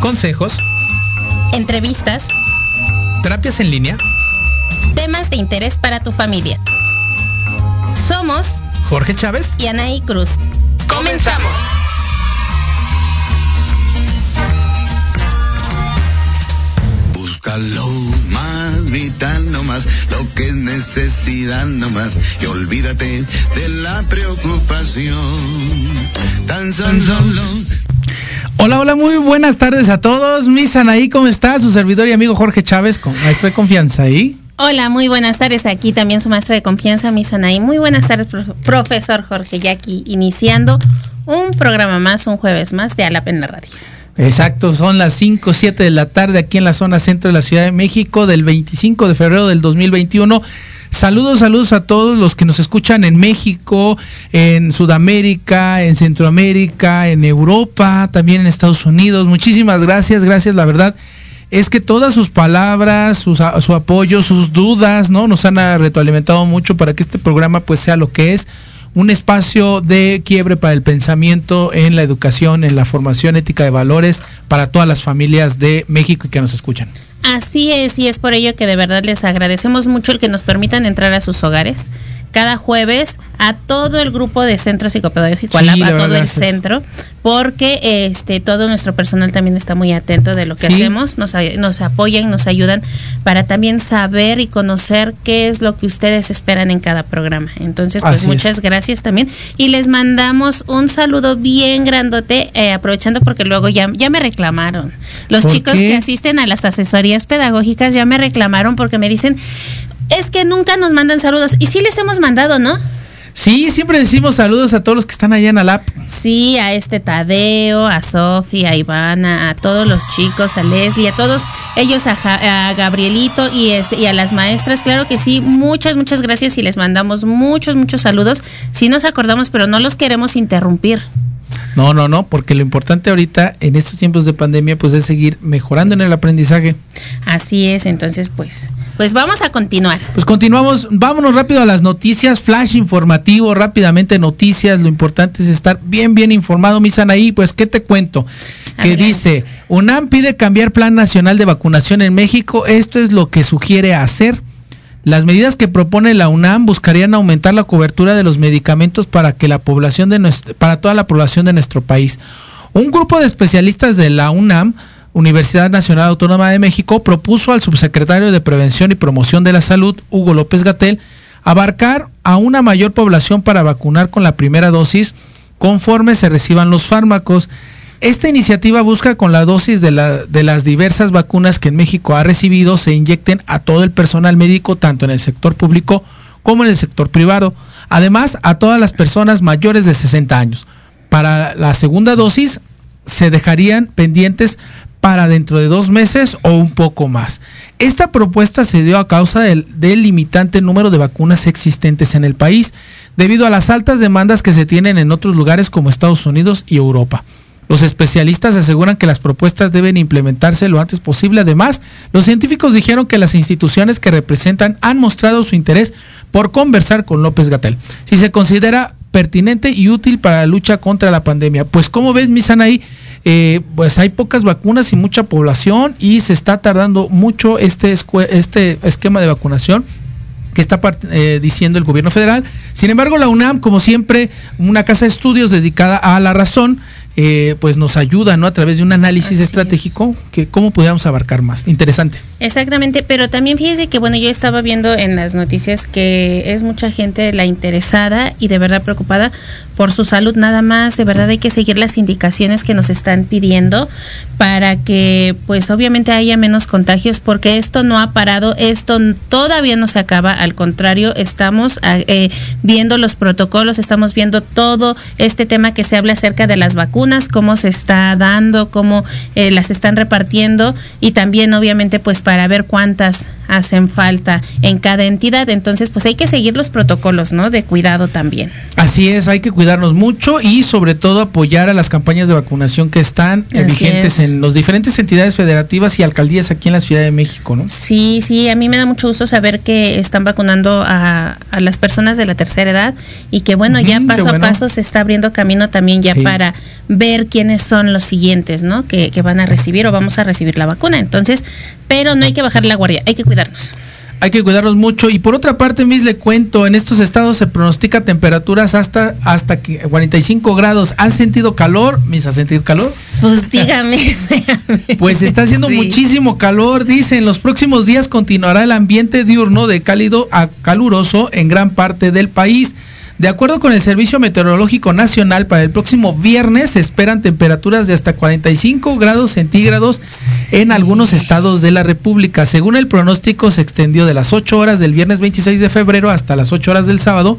Consejos. Entrevistas. Terapias en línea. Temas de interés para tu familia. Somos Jorge Chávez y Anaí Cruz. Comenzamos. lo más vital nomás, lo que es necesidad nomás, y olvídate de la preocupación. Tan solo. Hola, hola, muy buenas tardes a todos. Mis Anaí, ¿cómo está? Su servidor y amigo Jorge Chávez, con maestro de confianza ahí. Hola, muy buenas tardes. Aquí también su maestro de confianza, Miss Anaí. Muy buenas tardes, profesor Jorge, ya aquí iniciando un programa más, un jueves más de A la Pena Radio. Exacto, son las 5, 7 de la tarde aquí en la zona centro de la Ciudad de México del 25 de febrero del 2021. Saludos, saludos a todos los que nos escuchan en México, en Sudamérica, en Centroamérica, en Europa, también en Estados Unidos. Muchísimas gracias, gracias, la verdad. Es que todas sus palabras, su apoyo, sus dudas, ¿no? Nos han retroalimentado mucho para que este programa pues sea lo que es un espacio de quiebre para el pensamiento en la educación, en la formación ética de valores para todas las familias de México y que nos escuchan. Así es, y es por ello que de verdad les agradecemos mucho el que nos permitan entrar a sus hogares. Cada jueves a todo el grupo de Centro Psicopedagógico a todo el centro, porque este todo nuestro personal también está muy atento de lo que Sí. hacemos, nos, nos apoyan, nos ayudan para también saber y conocer qué es lo que ustedes esperan en cada programa. Entonces, pues Así es. muchas gracias también y les mandamos un saludo bien grandote, eh, aprovechando porque luego ya, ya me reclamaron. Los ¿Por chicos qué? que asisten a las asesorías pedagógicas ya me reclamaron porque me dicen, es que nunca nos mandan saludos. Y sí les hemos mandado, ¿no? Sí, siempre decimos saludos a todos los que están allá en Alap. Sí, a este Tadeo, a Sofía, a Ivana, a todos los chicos, a Leslie, a todos ellos, a, Ja- a Gabrielito y, este, y a las maestras. Claro que sí, muchas, muchas gracias y les mandamos muchos, muchos saludos. Sí nos acordamos, pero no los queremos interrumpir. No, no, no, porque lo importante ahorita en estos tiempos de pandemia pues es seguir mejorando en el aprendizaje. Así es, entonces pues, pues vamos a continuar. Pues continuamos, vámonos rápido a las noticias, flash informativo, rápidamente noticias, lo importante es estar bien, bien informado, mi Sanaí, pues ¿qué te cuento? Que Adelante. dice, UNAM pide cambiar Plan Nacional de Vacunación en México, esto es lo que sugiere hacer. Las medidas que propone la UNAM buscarían aumentar la cobertura de los medicamentos para que la población de para toda la población de nuestro país. Un grupo de especialistas de la UNAM, Universidad Nacional Autónoma de México, propuso al subsecretario de Prevención y Promoción de la Salud, Hugo López Gatel, abarcar a una mayor población para vacunar con la primera dosis conforme se reciban los fármacos. Esta iniciativa busca con la dosis de, la- de las diversas vacunas que en México ha recibido se inyecten a todo el personal médico, tanto en el sector público como en el sector privado. Además, a todas las personas mayores de 60 años. Para la segunda dosis se dejarían pendientes para dentro de dos meses o un poco más. Esta propuesta se dio a causa del limitante número de vacunas existentes en el país, debido a las altas demandas que se tienen en otros lugares como Estados Unidos y Europa. Los especialistas aseguran que las propuestas deben implementarse lo antes posible. Además, los científicos dijeron que las instituciones que representan han mostrado su interés por conversar con López Gatel. Si se considera pertinente y útil para la lucha contra la pandemia. Pues como ves, mi Sanaí, eh, pues hay pocas vacunas y mucha población y se está tardando mucho este, este esquema de vacunación que está eh, diciendo el gobierno federal. Sin embargo, la UNAM, como siempre, una casa de estudios dedicada a la razón, eh, pues nos ayuda, ¿no? A través de un análisis Así estratégico, que cómo podríamos abarcar más. Interesante. Exactamente, pero también fíjese que bueno, yo estaba viendo en las noticias que es mucha gente la interesada y de verdad preocupada por su salud nada más, de verdad hay que seguir las indicaciones que nos están pidiendo para que pues obviamente haya menos contagios porque esto no ha parado, esto todavía no se acaba, al contrario, estamos ah, eh, viendo los protocolos, estamos viendo todo este tema que se habla acerca de las vacunas, cómo se está dando, cómo eh, las están repartiendo y también obviamente pues para ver cuántas hacen falta en cada entidad. Entonces pues hay que seguir los protocolos, ¿no? De cuidado también. Así es, hay que cuidarnos mucho y sobre todo apoyar a las campañas de vacunación que están Así vigentes es. en las diferentes entidades federativas y alcaldías aquí en la Ciudad de México, ¿no? Sí, sí, a mí me da mucho gusto saber que están vacunando a, a las personas de la tercera edad y que bueno, ya paso bueno. a paso se está abriendo camino también ya Sí. para ver quiénes son los siguientes, ¿no? Que, que van a recibir o vamos a recibir la vacuna. Entonces, pero no hay que bajar la guardia, hay que cuidarnos. Hay que cuidarnos mucho. Y por otra parte, Miss, le cuento, en estos estados se pronostica temperaturas hasta, hasta que 45 grados. ¿Han sentido calor? Miss, ¿ha sentido calor? Pues dígame. dígame. Pues está haciendo Sí. muchísimo calor, dice. En los próximos días continuará el ambiente diurno de cálido a caluroso en gran parte del país. De acuerdo con el Servicio Meteorológico Nacional, para el próximo viernes se esperan temperaturas de hasta 45 grados centígrados en algunos estados de la República. Según el pronóstico, se extendió de las 8 horas del viernes 26 de febrero hasta las 8 horas del sábado.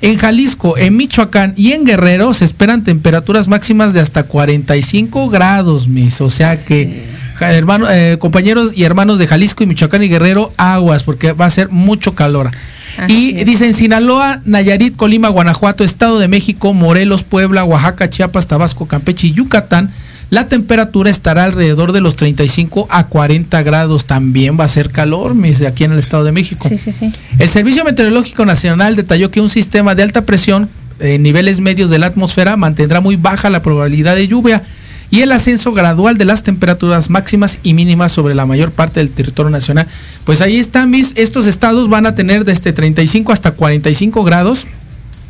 En Jalisco, en Michoacán y en Guerrero se esperan temperaturas máximas de hasta 45 grados, mis. O sea que, eh, compañeros y hermanos de Jalisco y Michoacán y Guerrero, aguas, porque va a ser mucho calor. Así y es. dicen Sinaloa, Nayarit, Colima, Guanajuato, Estado de México, Morelos, Puebla, Oaxaca, Chiapas, Tabasco, Campeche y Yucatán. La temperatura estará alrededor de los 35 a 40 grados. También va a ser calor, mis, aquí en el Estado de México. Sí, sí, sí. El Servicio Meteorológico Nacional detalló que un sistema de alta presión en niveles medios de la atmósfera mantendrá muy baja la probabilidad de lluvia y el ascenso gradual de las temperaturas máximas y mínimas sobre la mayor parte del territorio nacional. Pues ahí están mis, estos estados van a tener desde 35 hasta 45 grados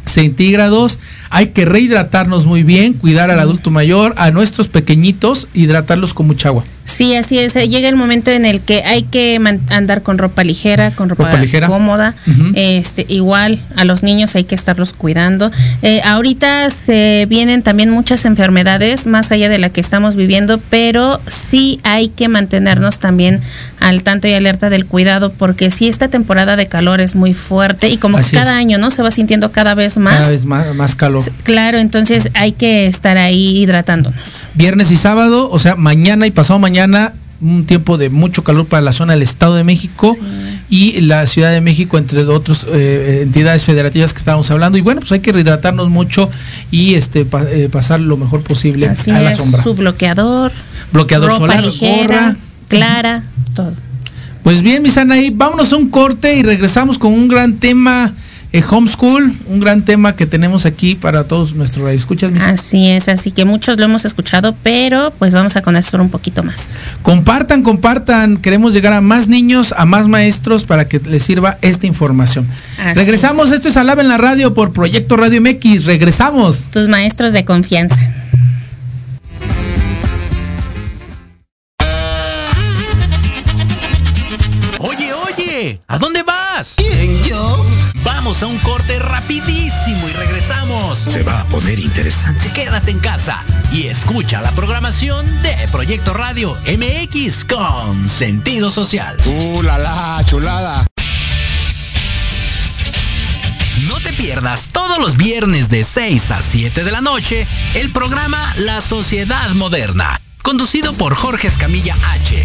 centígrados. Hay que rehidratarnos muy bien, cuidar al adulto mayor, a nuestros pequeñitos, hidratarlos con mucha agua. Sí, así es. Llega el momento en el que hay que andar con ropa ligera, con ropa, cómoda. Este, igual a los niños hay que estarlos cuidando. Eh, ahorita se vienen también muchas enfermedades más allá de la que estamos viviendo, pero sí hay que mantenernos también al tanto y alerta del cuidado, porque si esta temporada de calor es muy fuerte y como que cada año, ¿no? Se va sintiendo cada vez más. Cada vez más, más calor. Claro, entonces hay que estar ahí hidratándonos. Viernes y sábado, o sea, mañana y pasado mañana mañana un tiempo de mucho calor para la zona del Estado de México y la Ciudad de México, entre otras eh, entidades federativas que estábamos hablando. Y bueno, pues hay que rehidratarnos mucho y este eh, pasar lo mejor posible a la sombra. Su bloqueador, bloqueador solar, ligera, clara, todo. Pues bien, mis Anaí, vámonos a un corte y regresamos con un gran tema eh, homeschool, un gran tema que tenemos aquí para todos nuestros escuchas. Así es, así que muchos lo hemos escuchado, pero pues vamos a conocer un poquito más. Compartan, compartan, queremos llegar a más niños, a más maestros para que les sirva esta información. Regresamos, esto es Alaba en la radio por Proyecto Radio MX, regresamos. Tus maestros de confianza. Oye, oye, ¿a dónde vas? ¿Quién? Vamos a un corte rapidísimo y regresamos. Se va a poner interesante. Quédate en casa y escucha la programación de Proyecto Radio MX con sentido social. ¡Uh, la, la chulada! No te pierdas todos los viernes de 6 a 7 de la noche el programa La Sociedad Moderna conducido por Jorge Escamilla H,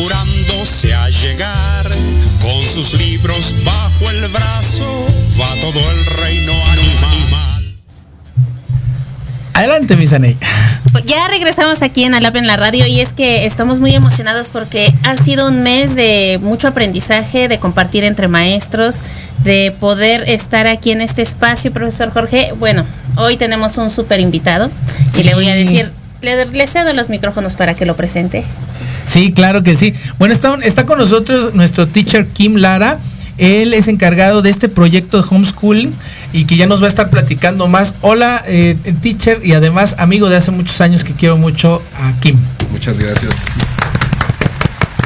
apurándose a llegar, con sus libros bajo el brazo, va todo el reino animal. Adelante, Misaney. Pues ya regresamos aquí en Alap en la radio y es que estamos muy emocionados porque ha sido un mes de mucho aprendizaje, de compartir entre maestros, de poder estar aquí en este espacio, profesor Jorge. Bueno, hoy tenemos un súper invitado y le voy a decir, le, le cedo los micrófonos para que lo presente. Sí, claro que sí. Bueno, está, está con nosotros nuestro teacher Kim Lara. Él es encargado de este proyecto de homeschooling y que ya nos va a estar platicando más. Hola, eh, teacher y además amigo de hace muchos años que quiero mucho a Kim. Muchas gracias.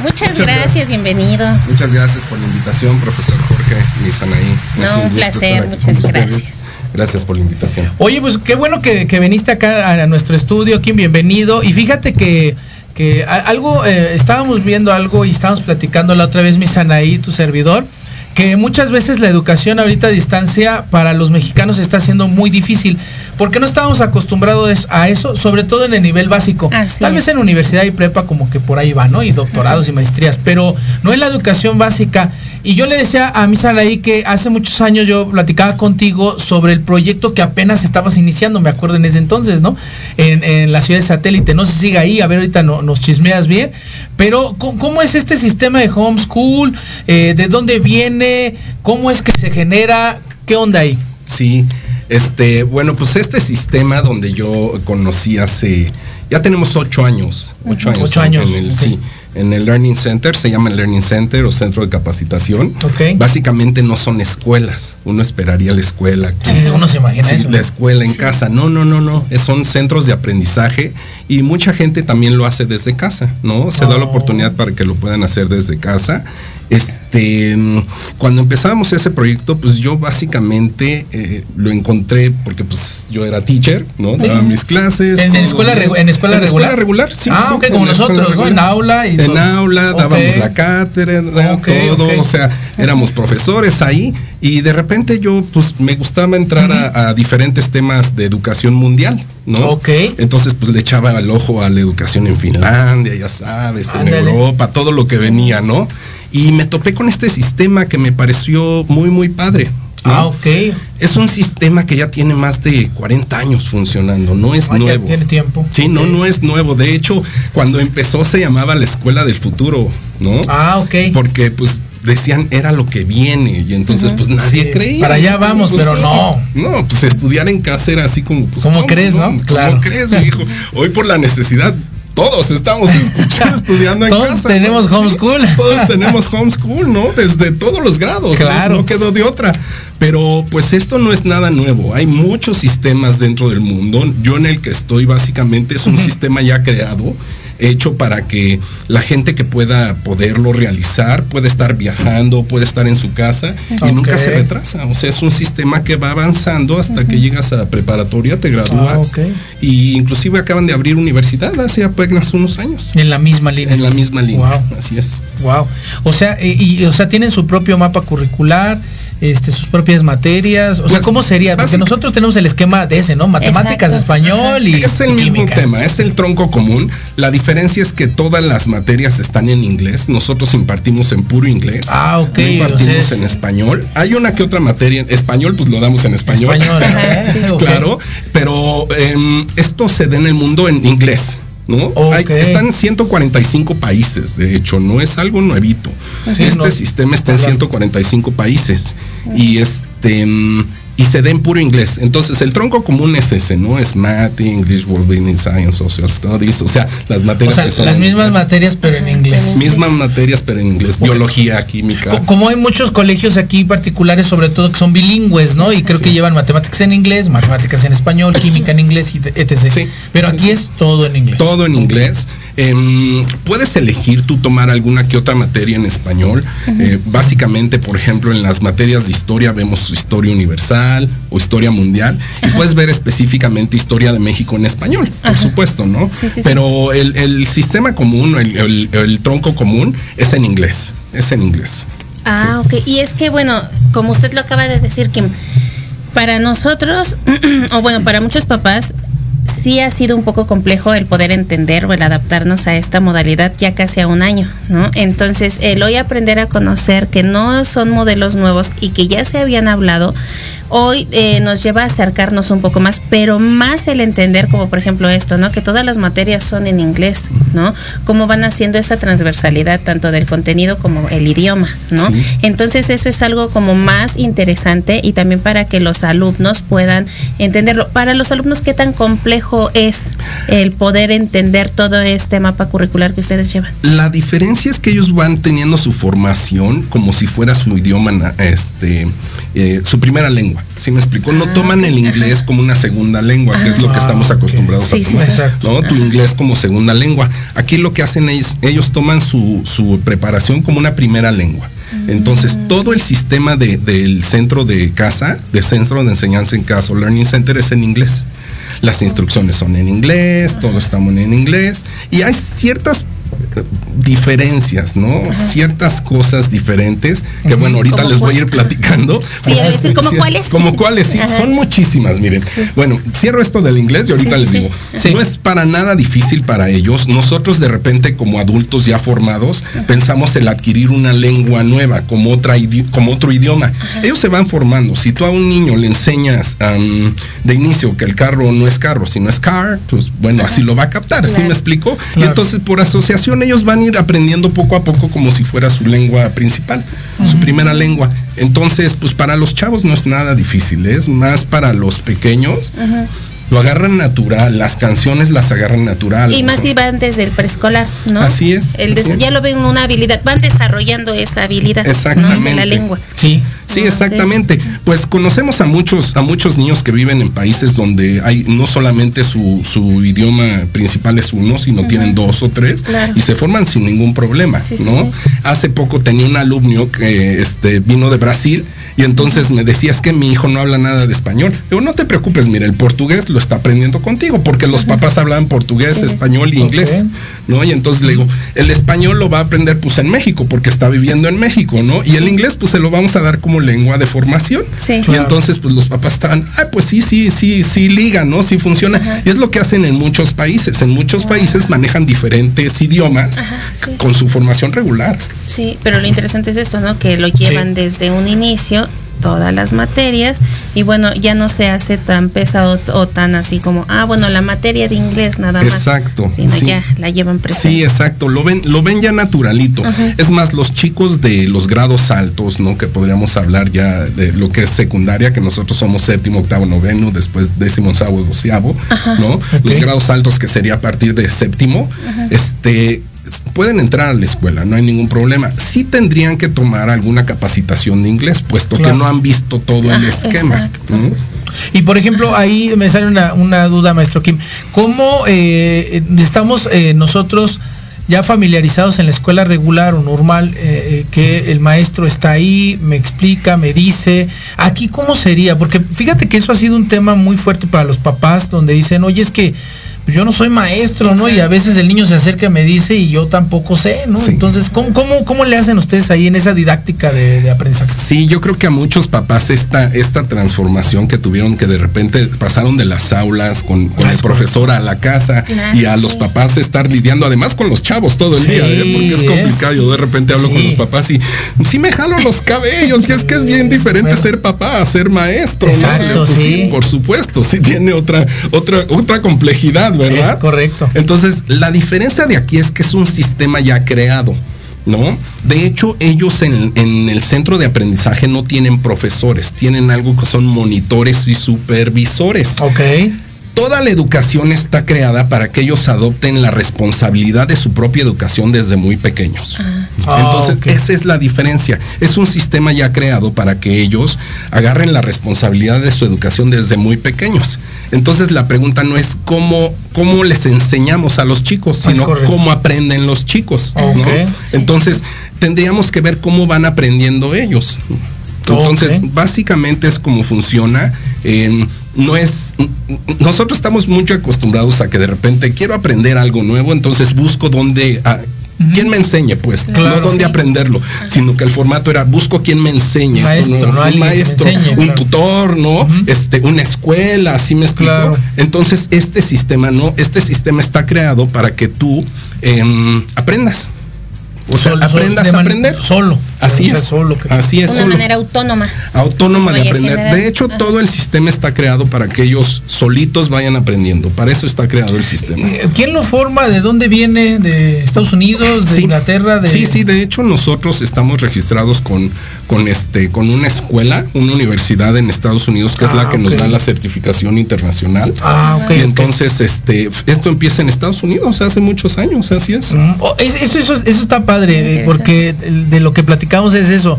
Muchas, gracias, bienvenido. Muchas gracias por la invitación, profesor Jorge Misanaí. No, un, placer, muchas gracias. Gracias por la invitación. Oye, pues qué bueno que, que viniste acá a nuestro estudio, Kim, bienvenido. Y fíjate que que algo, eh, estábamos viendo algo y estábamos platicando la otra vez, mi Sanaí, tu servidor, que muchas veces la educación ahorita a distancia para los mexicanos está siendo muy difícil, porque no estábamos acostumbrados a eso, sobre todo en el nivel básico. Así Tal es. vez en universidad y prepa como que por ahí va, ¿no? Y doctorados y maestrías, pero no en la educación básica. Y yo le decía a mi Saraí que hace muchos años yo platicaba contigo sobre el proyecto que apenas estabas iniciando, me acuerdo en ese entonces, ¿no? En, en la ciudad de satélite. No se siga ahí, a ver, ahorita no- nos chismeas bien. Pero, ¿cómo, cómo es este sistema de homeschool? Eh, ¿De dónde viene? ¿Cómo es que se genera? ¿Qué onda ahí? Sí, este, bueno, pues este sistema donde yo conocí hace, ya tenemos ocho años, ocho años, Ocho años, en el, sí, en el Learning Center, se llama el Learning Center o Centro de Capacitación. Ok. Básicamente no son escuelas, uno esperaría la escuela. Sí, uno se imagina Sí, eso. la escuela en casa. No, no, no, no. Son centros de aprendizaje y mucha gente también lo hace desde casa, ¿no? Se da la Oh. oportunidad para que lo puedan hacer desde casa. Este, mm, cuando empezábamos ese proyecto, pues yo básicamente eh, lo encontré porque pues yo era teacher, ¿no? Daba mis clases. ¿En, escuela, regu- en escuela En regular? escuela regular, sí. Ah, sí, ok, como nosotros, ¿no? En aula y En todo. aula, dábamos la cátedra, Ok, todo, o sea, éramos profesores ahí y de repente yo pues me gustaba entrar a, a diferentes temas de educación mundial, ¿no? Ok. Entonces pues le echaba el ojo a la educación en Finlandia, ya sabes, en. Europa, todo lo que venía, ¿no? Y me topé con este sistema que me pareció muy, muy padre. ¿no? Ah, ok. Es un sistema que ya tiene más de 40 años funcionando, no es Ah, ya nuevo. tiene tiempo. Sí, no, no es nuevo. De hecho, cuando empezó se llamaba la escuela del futuro, ¿no? Ah, ok. Porque pues decían era lo que viene y entonces pues nadie Sí, creía. para allá vamos, Pues, pero no. No, pues estudiar en casa era así como pues ¿Cómo crees, no? ¿Cómo Claro. crees, hijo? Hoy por la necesidad todos estamos escuchando, estudiando en Todos casa. tenemos ¿no? homeschool. todos tenemos homeschool, ¿no? Desde todos los grados. Claro. No quedó de otra. Pero pues esto no es nada nuevo. Hay muchos sistemas dentro del mundo. Yo en el que estoy básicamente es un sistema ya creado hecho para que la gente que pueda poderlo realizar puede estar viajando, puede estar en su casa y nunca se retrasa. O sea, es un sistema que va avanzando hasta que llegas a preparatoria, te gradúas Ah, y inclusive acaban de abrir universidad hace apenas unos años. En la misma línea. En la misma línea. Wow. Así es. Wow. O sea, y, y, o sea, tienen su propio mapa curricular, este, sus propias materias. O sea, Pues, ¿cómo sería? Porque nosotros tenemos el esquema de ese, ¿no? Matemáticas, Exacto. español y. Es el y mismo química. tema, es el tronco común. La diferencia es que todas las materias están en inglés. Nosotros impartimos en puro inglés. Ah, ok, No impartimos o sea, es- en español. Hay una que otra materia en español, pues lo damos en español. Español, ¿eh? Claro, pero em, esto se da en el mundo en inglés. ¿No? Hay- están en 145 países, de hecho, no es algo nuevito. Sí, este no- sistema está en claro. 145 países y este mm, y se da en puro inglés. Entonces el tronco común es ese, ¿no? Es Math, English, World Business Science, Social Studies, o sea, las O materias sea, que son las mismas inglés. materias, pero en inglés. mismas materias pero en inglés, biología, química. Co- Como hay muchos colegios aquí particulares, sobre todo que son bilingües, ¿no? Y creo que es. llevan matemáticas en inglés, matemáticas en español, química en inglés, y etc. Sí. Pero Sí, aquí sí. es todo en inglés. Todo en inglés. Em, puedes elegir tú tomar alguna que otra materia en español. Eh, básicamente, por ejemplo, en las materias de historia vemos historia universal o historia mundial y puedes ver específicamente historia de México en español, por supuesto, ¿no? Sí, sí, sí. Pero el, el sistema común, el, el- el tronco común es en inglés. Es en inglés. Ah, ok. Y es que, bueno, como usted lo acaba de decir, Kim, para nosotros, o bueno, para muchos papás, sí ha sido un poco complejo el poder entender o el adaptarnos a esta modalidad ya casi a un año, ¿no? Entonces, el hoy aprender a conocer que no son modelos nuevos y que ya se habían hablado, hoy eh, nos lleva a acercarnos un poco más, pero más el entender, como por ejemplo esto, ¿no? Que todas las materias son en inglés, ¿no? Cómo van haciendo esa transversalidad tanto del contenido como el idioma, ¿no? Sí. Entonces eso es algo como más interesante y también para que los alumnos puedan entenderlo. Para los alumnos, ¿qué tan complejo es el poder entender todo este mapa curricular que ustedes llevan? La diferencia es que ellos van teniendo su formación como si fuera su idioma, este, eh, su primera lengua. ¿Sí me explico? No Ah, toman el inglés como una segunda lengua, que es lo que Ah, estamos acostumbrados Sí, a sí, tomar. sí. Exacto. ¿no? Tu inglés como segunda lengua. Aquí lo que hacen es, ellos toman su, su preparación como una primera lengua. Entonces, todo el sistema de- del centro de casa, de centro de enseñanza en casa o Learning Center es en inglés. Las instrucciones son en inglés, todo estamos en inglés. Y hay ciertas diferencias, ¿no? Ciertas cosas diferentes que bueno, ahorita ¿Como les voy a ir platicando. Sí, voy a decir, ¿como Sí, cuáles? Como cuáles, sí, Ajá. son muchísimas, miren. Bueno, cierro esto del inglés y ahorita Sí, les digo. No es para nada difícil para ellos. Nosotros de repente como adultos ya formados pensamos el adquirir una lengua nueva como otra como otro idioma. Ellos se van formando. Si tú a un niño le enseñas de inicio que el carro no es carro, sino es car, pues bueno, así lo va a captar, ¿sí me explico? Y entonces por asociación ellos van a ir aprendiendo poco a poco como si fuera su lengua principal, su primera lengua. Entonces, pues para los chavos no es nada difícil, es más para los pequeños. Lo agarran natural, las canciones las agarran natural. Y más si van desde el preescolar, ¿no? Así es, El des- así es. Ya lo ven una habilidad, van desarrollando esa habilidad ¿no? de Exactamente. la lengua. Sí. Sí, Ah, exactamente. Pues conocemos a muchos, a muchos niños que viven en países donde hay no solamente su, su idioma principal es uno, sino tienen dos o tres Claro. y se forman sin ningún problema, Sí, sí, ¿no? sí. Hace poco tenía un alumno que este, vino de Brasil y entonces me decía es que mi hijo no habla nada de español. Digo, no te preocupes, mira, el portugués lo está aprendiendo contigo porque los papás hablan portugués, español y inglés. ¿no? Y entonces le digo, el español lo va a aprender pues en México porque está viviendo en México, ¿no? Y el inglés pues se lo vamos a dar como lengua de formación. Sí. Y Claro. entonces pues los papás estaban, ay pues sí, sí, sí, sí liga, ¿no? Sí funciona. Y es lo que hacen en muchos países. En muchos países manejan diferentes idiomas Ajá, sí. con su formación regular. Sí, pero lo interesante es esto, ¿no? Que lo llevan desde un inicio todas las materias y bueno, ya no se hace tan pesado o tan así como, ah, bueno, la materia de inglés nada más. Exacto, Sino sí. ya la llevan presente. Sí, exacto, lo ven, lo ven ya naturalito. Es más, los chicos de los grados altos, ¿no? Que podríamos hablar ya de lo que es secundaria, que nosotros somos séptimo, octavo, noveno, después décimo, onceavo, doceavo, ¿no? Los grados altos que sería a partir de séptimo, este pueden entrar a la escuela, no hay ningún problema. Sí tendrían que tomar alguna capacitación de inglés, puesto Claro. que no han visto todo el Ah, esquema. ¿no? Y por ejemplo, ahí me sale una, una duda, maestro Kim. ¿Cómo eh, estamos eh, nosotros ya familiarizados en la escuela regular o normal, eh, que el maestro está ahí, me explica, me dice, aquí cómo sería? Porque fíjate que eso ha sido un tema muy fuerte para los papás, donde dicen, oye, es que pues, yo no soy maestro, ¿no? Y a veces el niño se acerca y me dice y yo tampoco sé, ¿no? Sí. Entonces, ¿cómo, cómo, cómo le hacen ustedes ahí en esa didáctica de, de aprendizaje? Sí, yo creo que a muchos papás esta, esta transformación que tuvieron, que de repente pasaron de las aulas con, con el es profesor a la casa Claro, y a sí. los papás estar lidiando además con los chavos todo el Sí, día, ¿eh? porque es es- complicado. Yo de repente hablo con los papás y sí me jalo los cabellos, y es que es bien diferente Bueno. ser papá a ser maestro, ¿no? Pues sí. por supuesto, sí tiene otra, otra, otra complejidad, ¿verdad? Es correcto. Entonces, la diferencia de aquí es que es un sistema ya creado. ¿No? De hecho, ellos en, en el centro de aprendizaje no tienen profesores, tienen algo que son monitores y supervisores. Ok. Toda la educación está creada para que ellos adopten la responsabilidad de su propia educación desde muy pequeños. Ah, Entonces, ok. esa es la diferencia. Es un sistema ya creado para que ellos agarren la responsabilidad de su educación desde muy pequeños. Entonces, la pregunta no es cómo, cómo les enseñamos a los chicos, sino cómo aprenden los chicos. ¿no? Ok. Entonces, tendríamos que ver cómo van aprendiendo ellos. Entonces, básicamente es como funciona. eh, no es. Nosotros estamos mucho acostumbrados a que de repente quiero aprender algo nuevo, entonces busco dónde. ah, ¿Quién me enseñe? Pues Claro. no dónde Sí. aprenderlo, sino que el formato era busco quién me enseñe. esto, Maestro, ¿no? Un maestro, enseñe, un claro. tutor, ¿no? Este, una escuela, así me explico. Claro. Entonces, este sistema, ¿no? Este sistema está creado para que tú em, aprendas. O sea, Solo- aprendas a aprender. Solo. Así es. solo Así es. Una solo. manera autónoma. Autónoma de aprender. general. De hecho, Ajá. todo el sistema está creado para que ellos solitos vayan aprendiendo. Para eso está creado el sistema. Eh, ¿Quién lo forma? ¿De dónde viene? ¿De Estados Unidos? ¿De Sí. Inglaterra? De... Sí, sí, de hecho nosotros estamos registrados con, con este, con una escuela, una universidad en Estados Unidos que es Ah, la que nos da la certificación internacional. Ah, ok. y entonces, este, esto empieza en Estados Unidos hace muchos años, así es. Mm, oh, es- Eso, eso, eso está padre, eh, porque de lo que platicamos es eso.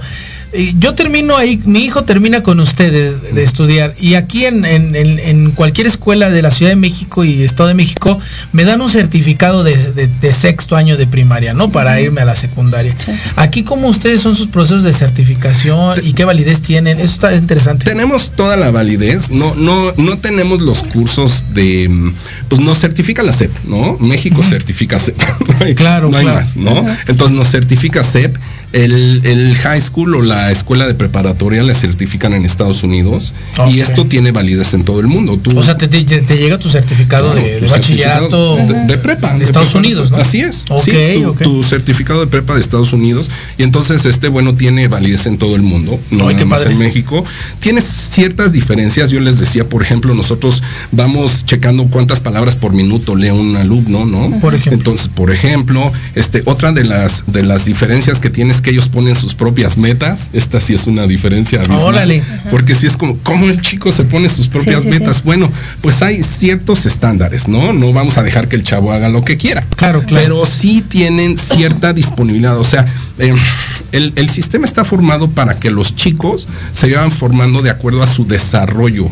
eh, yo termino ahí, mi hijo termina con ustedes de, de estudiar y aquí en, en- en- en cualquier escuela de la Ciudad de México y Estado de México me dan un certificado de, de- de sexto año de primaria, ¿no? Para irme a la secundaria. Aquí como ustedes son sus procesos de certificación y qué validez tienen, eso está interesante. Tenemos toda la validez, no, no, no tenemos los cursos de, pues nos certifica la CEP, ¿no? México certifica CEP. No hay- Claro, no hay claro. más, ¿no? Entonces nos certifica CEP. El, el high school o la escuela de preparatoria la certifican en Estados Unidos y esto tiene validez en todo el mundo. Tú, O sea, te, te- te llega tu certificado Claro, de, bachillerato de, de prepa de Estados prepa. Unidos, ¿no? Así es. Ok, sí, tu, ok. tu certificado de prepa de Estados Unidos y entonces este bueno tiene validez en todo el mundo, no Ay, nada más en México. Tiene ciertas diferencias. Yo les decía, por ejemplo, nosotros vamos checando cuántas palabras por minuto lee un alumno, ¿no? Por ejemplo. Entonces, por ejemplo, este otra de las de las diferencias que tiene es que ellos ponen sus propias metas. Esta sí es una diferencia abismal. Órale. Porque si es como cómo el chico se pone sus propias sí, sí. metas. Bueno, pues hay ciertos estándares, ¿no? No vamos a dejar que el chavo haga lo que quiera. Claro, claro. Pero sí tienen cierta disponibilidad. O sea, eh, el, el sistema está formado para que los chicos se vayan formando de acuerdo a su desarrollo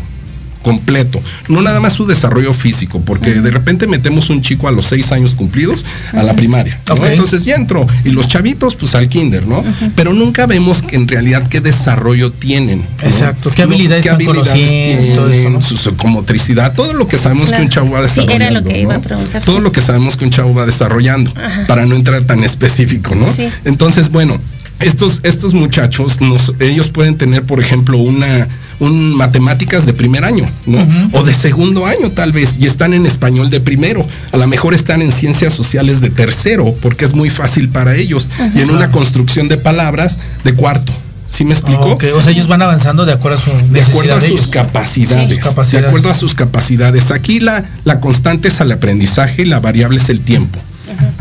completo, no nada más su desarrollo físico, porque de repente metemos un chico a los seis años cumplidos a la primaria, entonces ya entró, y los chavitos pues al kinder, ¿no? Pero nunca vemos que en realidad qué desarrollo tienen. ¿no? Exacto, qué habilidades están conociendo y todo esto, ¿no? su psicomotricidad, todo lo que sabemos que un chavo va Sí, desarrollando. era lo que iba a preguntar, Todo sí. lo que sabemos que un chavo va desarrollando, Ajá. para no entrar tan específico, ¿no? Sí. Entonces, bueno, estos, estos muchachos, nos, ellos pueden tener, por ejemplo, una un matemáticas de primer año, ¿no? O de segundo año tal vez, y están en español de primero. A lo mejor están en ciencias sociales de tercero, porque es muy fácil para ellos. Y en una construcción de palabras de cuarto. ¿Sí me explico? Ok, O sea, ellos van avanzando de acuerdo a su de acuerdo necesidad a de sus ellos. capacidades, Sí, capacidades. De acuerdo a sus capacidades. Aquí la, la constante es el aprendizaje y la variable es el tiempo.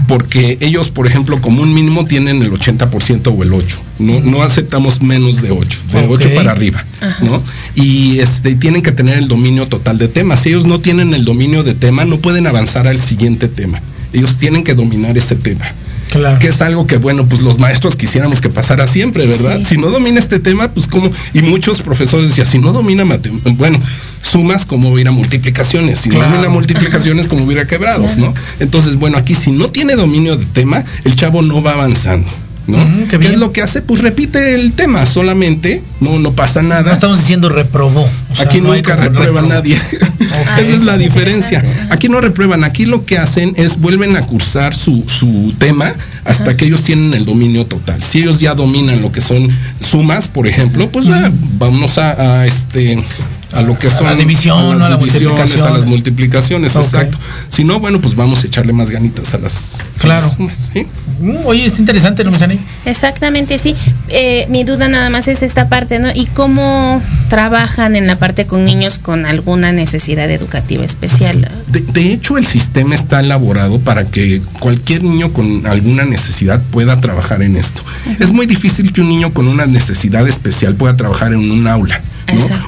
Porque ellos, por ejemplo, como un mínimo tienen el 80% o el 8. No, no aceptamos menos de 8, de Ok. 8 para arriba, ¿no? Y este tienen que tener el dominio total de temas. Si ellos no tienen el dominio de tema, no pueden avanzar al siguiente tema. Ellos tienen que dominar ese tema. Claro. Que es algo que, bueno, pues los maestros quisiéramos que pasara siempre, ¿verdad? Sí. Si no domina este tema, pues como, y muchos profesores decían, si no domina bueno, sumas como hubiera multiplicaciones, si Claro. no domina multiplicaciones como hubiera quebrados, ¿no? Entonces, bueno, aquí si no tiene dominio de tema, el chavo no va avanzando. ¿no? Ujú, qué ¿Qué, bien. es lo que hace? Pues repite el tema solamente, no, no pasa No nada. estamos diciendo reprobó. o sea, Aquí no hay nunca reprueba nadie. Ah, Esa es la es diferencia. Aquí no reprueban, aquí lo que hacen es vuelven a cursar su, su tema hasta que ellos tienen el dominio total. Si ellos ya dominan lo que son sumas, por ejemplo, pues ah, vámonos a, a, este a lo que son la división, a ¿no? las divisiones, a las multiplicaciones, exacto. Si no, bueno, pues vamos a echarle más ganitas a las, a Claro. las ¿sí? Mm, Oye, está interesante, ¿no, Misani? Exactamente, sí. Eh, mi duda nada más es esta parte, ¿no? ¿Y cómo trabajan en la parte con niños con alguna necesidad educativa especial? De, de hecho, el sistema está elaborado para que cualquier niño con alguna necesidad pueda trabajar en esto. Es muy difícil que un niño con una necesidad especial pueda trabajar en un aula.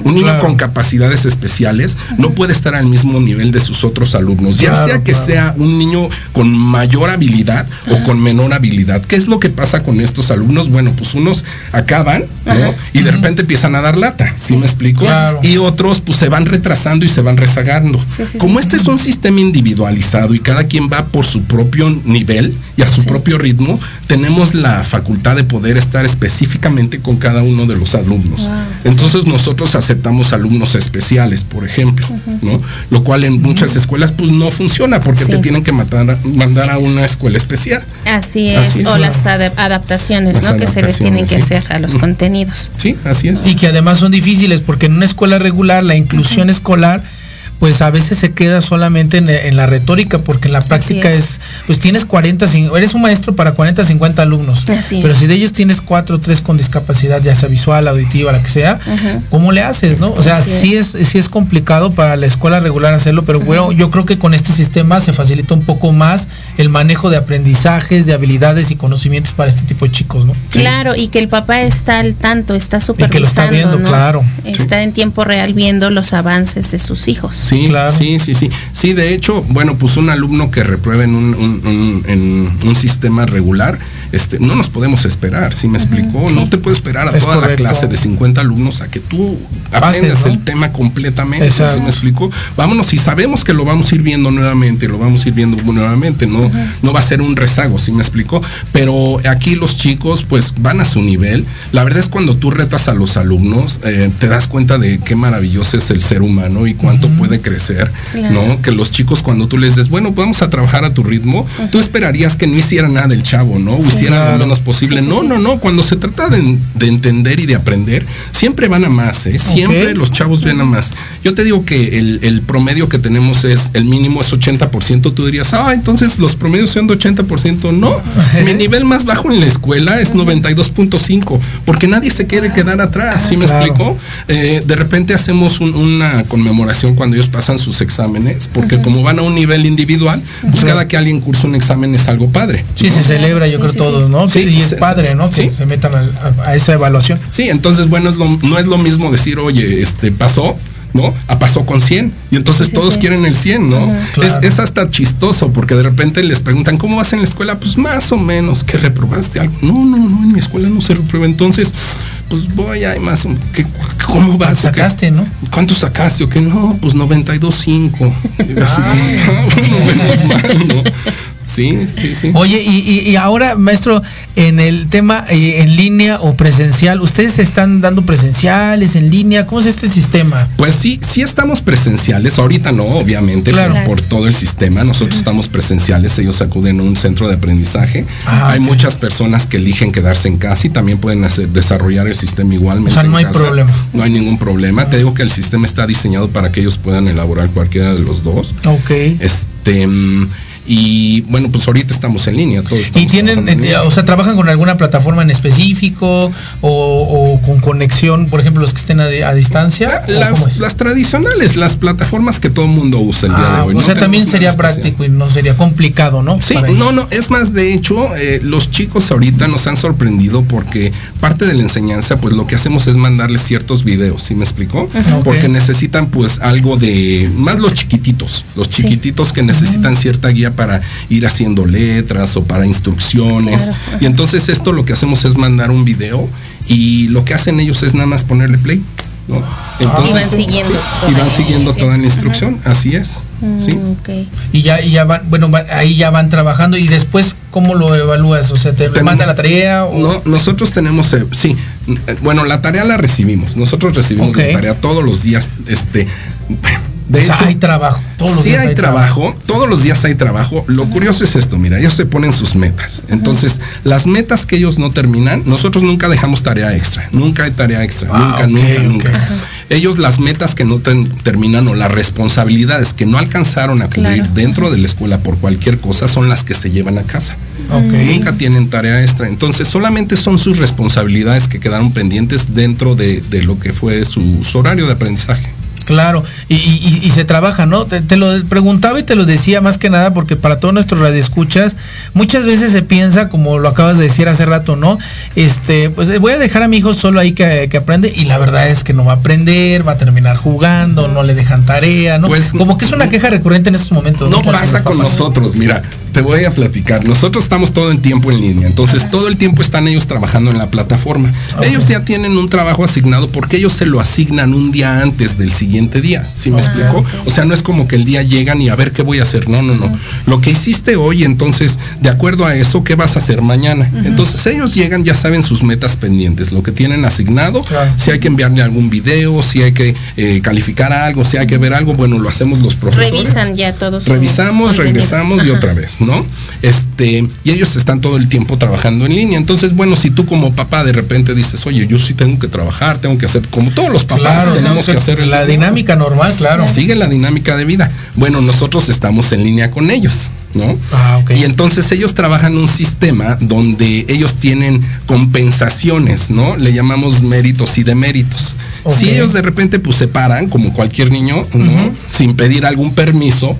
Un niño Claro. con capacidades especiales no puede estar al mismo nivel de sus otros alumnos, ya Claro, sea que claro. sea un niño con mayor habilidad o con menor habilidad. ¿Qué es lo que pasa con estos alumnos? Bueno, pues unos acaban ¿no? y de repente empiezan a dar lata, ¿sí me explico? Claro. Y otros pues se van retrasando y se van rezagando. Sí, sí, Como sí. este es un sistema individualizado y cada quien va por su propio nivel y a su propio ritmo, tenemos la facultad de poder estar específicamente con cada uno de los alumnos. Entonces nosotros aceptamos alumnos especiales, por ejemplo, ¿no? Lo cual en muchas escuelas pues no funciona porque Sí. te tienen que matar- mandar a una escuela especial. Así es, Así es. o las adap- adaptaciones, Las ¿no? Que se les tienen que hacer a los contenidos. Sí, así es. Y que además son difíciles porque en una escuela regular la inclusión escolar pues a veces se queda solamente en, en la retórica porque en la práctica es. es. pues tienes 40, cin- eres un maestro para 40, 50 alumnos. Así pero es. si de ellos tienes 4 o 3 con discapacidad, ya sea visual, auditiva, la que sea. ¿cómo le haces, no? O sea, Así sí es sí es complicado para la escuela regular hacerlo, pero bueno, yo creo que con este sistema se facilita un poco más el manejo de aprendizajes, de habilidades y conocimientos para este tipo de chicos, ¿no? Claro, y que el papá está al tanto, está que lo supervisando, está viendo, ¿no? claro. Está en tiempo real viendo los avances de sus hijos. Sí, Claro. sí, sí, sí. Sí, de hecho, bueno, pues un alumno que repruebe en un, un- un- en un sistema regular este, no nos podemos esperar, ¿sí me explicó? No te puedes esperar a Es toda la clase de 50 alumnos a que tú aprendas ¿no? el tema completamente, ¿sí Exacto. me explicó? Vámonos, y sabemos que lo vamos a ir viendo nuevamente, lo vamos a ir viendo nuevamente, no, no va a ser un rezago, ¿sí me explicó? Pero aquí los chicos pues van a su nivel. La verdad es cuando tú retas a los alumnos, eh, te das cuenta de qué maravilloso es el ser humano y cuánto puede crecer, Claro. ¿no? Que los chicos cuando tú les dices, bueno, vamos a trabajar a tu ritmo, tú esperarías que no hiciera nada el chavo, ¿no? O hiciera Claro. lo menos posible. Sí, sí, no, sí. no, no, cuando se trata de, de entender y de aprender, siempre van a más, ¿eh? Siempre los chavos ven a más. Yo te digo que el, el promedio que tenemos es, el mínimo es 80%, tú dirías, ah, entonces los promedios son de 80%. No, mi nivel más bajo en la escuela es 92.5, porque nadie se quiere quedar atrás, ¿sí me Claro. explico? Eh, de repente hacemos un- una conmemoración cuando ellos pasan sus exámenes, porque como van a un nivel individual, pues cada que alguien cursa un examen es algo padre. Sí, se celebra, yo Sí, creo sí, todos, sí. ¿no? Sí, y es padre, ¿no? Que sí. se metan a, a esa evaluación. Sí, entonces, bueno, es lo- no es lo mismo decir, oye, este pasó, ¿no? A pasó con 100. Y entonces Sí, todos sí. quieren el 100, ¿no? Claro. es, es hasta chistoso porque de repente les preguntan, ¿cómo vas en la escuela? Pues más o menos, que reprobaste algo. No, no, no, en mi escuela no se reprueba. Entonces, pues voy ahí más, o- ¿qué- ¿cómo vas? Sacaste, ¿no? ¿Cuánto sacaste? ¿O qué? No, pues 92.5. Y así, ah, mal, ¿no? Sí, sí, sí. Oye, y, y- y ahora, maestro, en el tema eh, en línea o presencial, ¿ustedes están dando presenciales en línea? ¿Cómo es este sistema? Pues sí, sí estamos presenciales. Ahorita no, obviamente, Claro. por, por todo el sistema. Nosotros estamos presenciales. Ellos acuden a un centro de aprendizaje. Ah, hay muchas personas que eligen quedarse en casa y también pueden hacer- desarrollar el sistema igualmente. O sea, no en hay casa. problema. No hay ningún problema. Te digo que el sistema está diseñado para que ellos puedan elaborar cualquiera de los dos. Ok. Este. Mm, Y bueno, pues ahorita estamos en línea. Todos ¿Y tienen, trabajando en línea. o sea, trabajan con alguna plataforma en específico o, o con conexión, por ejemplo, los que estén a, di- a distancia? ¿O cómo Las, es? las tradicionales, las plataformas que todo el mundo usa el día Ah, de hoy. o no sea, también sería práctico y no sería complicado, ¿no? Sí, Para ellos. no, no, es más, de hecho, eh, los chicos ahorita nos han sorprendido porque parte de la enseñanza, pues lo que hacemos es mandarles ciertos videos, ¿sí me explicó? Ok. Porque necesitan pues algo de, más los chiquititos, los chiquititos que necesitan cierta guía para ir haciendo letras o para instrucciones. Claro. Y entonces esto lo que hacemos es mandar un video y lo que hacen ellos es nada más ponerle play. ¿no? Y van siguiendo y toda van la siguiendo instrucción. toda la instrucción, así es. Sí. Mm. Y ya, y ya van, bueno, ahí ya van trabajando y después, ¿cómo lo evalúas? O sea, ¿te Tenemos- manda la tarea? O... No, nosotros tenemos, eh, sí, bueno, la tarea la recibimos. Nosotros recibimos la tarea todos los días. Este, de O sea, hecho, hay trabajo. Todos los sí días hay, trabajo, todos los días hay trabajo. Lo curioso es esto, mira, ellos se ponen sus metas. Entonces, las metas que ellos no terminan, nosotros nunca dejamos tarea extra. Nunca hay tarea extra. Ah, nunca, nunca, nunca. Ellos las metas que no ten- terminan o las responsabilidades que no alcanzaron a cubrir Claro. dentro de la escuela por cualquier cosa son las que se llevan a casa. Nunca tienen tarea extra. Entonces solamente son sus responsabilidades que quedaron pendientes dentro de, de lo que fue su, su horario de aprendizaje. Claro, y, y- y se trabaja, ¿no? Te, te lo preguntaba y te lo decía más que nada porque para todos nuestros radioescuchas, muchas veces se piensa, como lo acabas de decir hace rato, ¿no? Este, pues voy a dejar a mi hijo solo ahí que, que aprende y la verdad es que no va a aprender, va a terminar jugando, no le dejan tarea, ¿no? Pues, como que es una queja recurrente en estos momentos. No pasa con nosotros, mira, te voy a platicar. Nosotros estamos todo el tiempo en línea, entonces todo el tiempo están ellos trabajando en la plataforma. Ellos ya tienen un trabajo asignado porque ellos se lo asignan un día antes del siguiente día. ¿Sí me explico? O sea, no es como que el día llegan y a ver qué voy a hacer. No, no, no. Lo que hiciste hoy, entonces, de acuerdo a eso, ¿qué vas a hacer mañana? Entonces ellos llegan, ya saben sus metas pendientes, lo que tienen asignado, Claro. si hay que enviarle algún video, si hay que eh, calificar algo, si hay que ver algo, bueno, lo hacemos los profesores. Revisan ya todos. Revisamos, regresamos y otra vez, ¿no? Este, y ellos están todo el tiempo trabajando en línea. Entonces, bueno, si tú como papá de repente dices, oye, yo sí tengo que trabajar, tengo que hacer, como todos los papás Claro, tenemos ¿no? que hacer la dinámica normal, claro. Sigue la dinámica de vida. Bueno, nosotros estamos en línea con ellos, ¿no? Ah. Y entonces ellos trabajan un sistema donde ellos tienen compensaciones, ¿no? Le llamamos méritos y deméritos. Si ellos de repente pues se paran, como cualquier niño, ¿no? Sin pedir algún permiso,